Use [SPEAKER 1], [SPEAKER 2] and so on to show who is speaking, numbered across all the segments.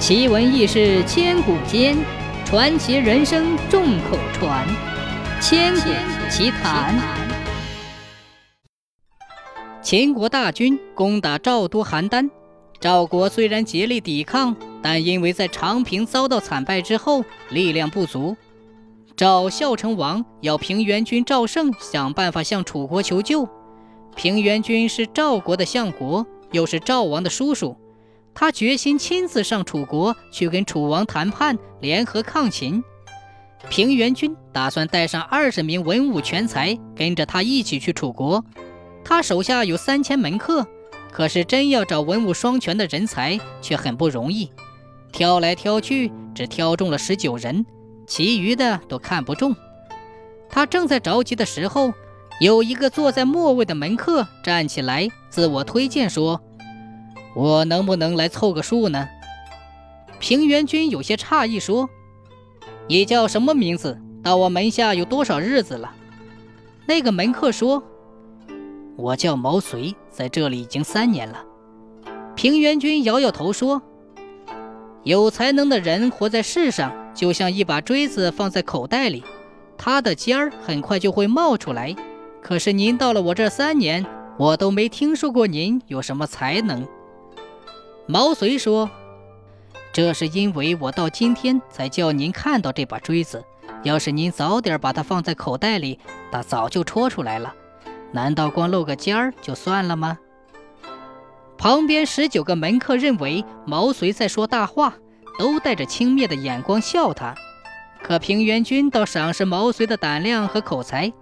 [SPEAKER 1] 奇闻异事千古间，传奇人生众口传。千古奇谈。秦国大军攻打赵都邯郸，赵国虽然竭力抵抗，但因为在长平遭到惨败之后，力量不足。赵孝成王要平原君赵胜想办法向楚国求救。平原君是赵国的相国，又是赵王的叔叔。他决心亲自上楚国去跟楚王谈判，联合抗秦。平原君打算带上二十名文武全才，跟着他一起去楚国。他手下有三千门客，可是真要找文武双全的人才，却很不容易。挑来挑去，只挑中了十九人，其余的都看不中。他正在着急的时候，有一个坐在末位的门客站起来，自我推荐说。我能不能来凑个数呢？平原君有些诧异，说：“你叫什么名字？到我门下有多少日子了？”那个门客说：“我叫毛遂，在这里已经三年了。”平原君摇摇头说：“有才能的人活在世上，就像一把锥子放在口袋里，它的尖儿很快就会冒出来。可是您到了我这三年，我都没听说过您有什么才能。”毛遂说：“这是因为我到今天才叫您看到这把锥子。要是您早点把它放在口袋里，它早就戳出来了。难道光露个尖儿就算了吗？”旁边十九个门客认为毛遂在说大话，都带着轻蔑的眼光笑他。可平原君倒赏识毛遂的胆量和口才，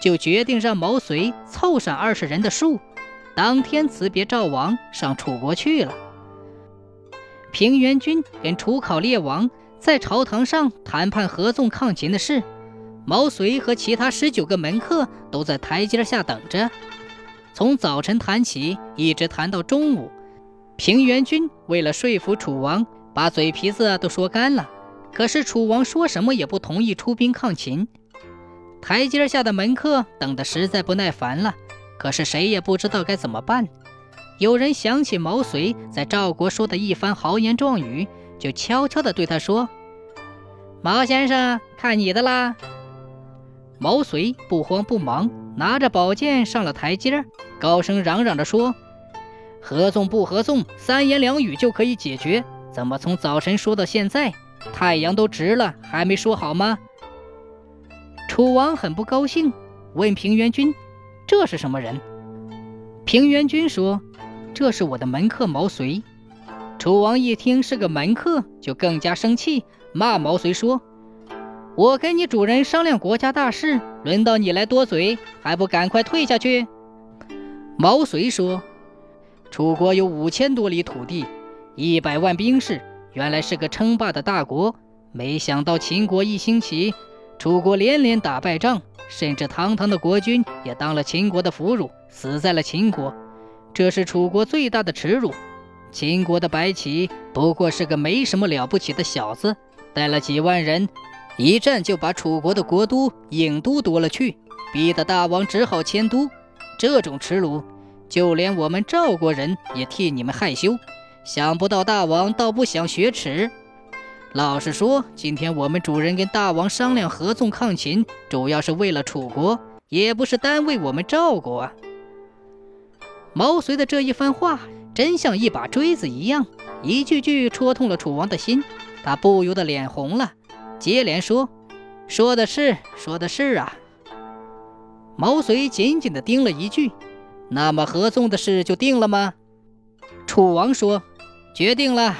[SPEAKER 1] 就决定让毛遂凑上二十人的数，当天辞别赵王，上楚国去了。平原君跟楚考烈王在朝堂上谈判合纵抗秦的事，毛遂和其他十九个门客都在台阶下等着。从早晨谈起，一直谈到中午。平原君为了说服楚王，把嘴皮子都说干了。可是楚王说什么也不同意出兵抗秦。台阶下的门客等得实在不耐烦了，可是谁也不知道该怎么办。有人想起毛遂在赵国说的一番豪言壮语，就悄悄地对他说：“毛先生，看你的啦！”毛遂不慌不忙，拿着宝剑上了台阶，高声嚷嚷着说：“合纵不合纵，三言两语就可以解决，怎么从早晨说到现在，太阳都直了，还没说好吗？”楚王很不高兴，问平原君：“这是什么人？”平原君说。这是我的门客毛遂。楚王一听是个门客，就更加生气，骂毛遂说：“我跟你主人商量国家大事，轮到你来多嘴，还不赶快退下去？”毛遂说：“楚国有五千多里土地，一百万兵士，原来是个称霸的大国。没想到秦国一兴起，楚国连连打败仗，甚至堂堂的国君也当了秦国的俘虏，死在了秦国。”这是楚国最大的耻辱。秦国的白起不过是个没什么了不起的小子，带了几万人，一战就把楚国的国都郢都夺了去，逼得大王只好迁都。这种耻辱，就连我们赵国人也替你们害羞。想不到大王倒不想雪耻。老实说，今天我们主人跟大王商量合纵抗秦，主要是为了楚国，也不是单为我们赵国啊。毛遂的这一番话，真像一把锥子一样，一句句戳痛了楚王的心。他不由得脸红了，接连说：“说的是，说的是啊。”毛遂紧紧地盯了一句：“那么合纵的事就定了吗？”楚王说：“决定了。”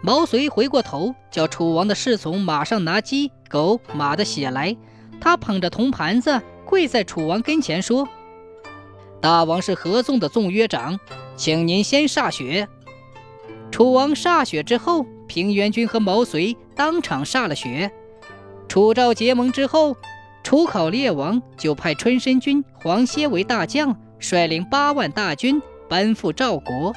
[SPEAKER 1] 毛遂回过头，叫楚王的侍从马上拿鸡、狗、马的血来。他捧着铜盘子，跪在楚王跟前说。大王是合纵的纵约长，请您先歃血。楚王歃血之后，平原君和毛遂当场歃了血。楚赵结盟之后，楚考烈王就派春申君黄歇为大将，率领八万大军奔赴赵国。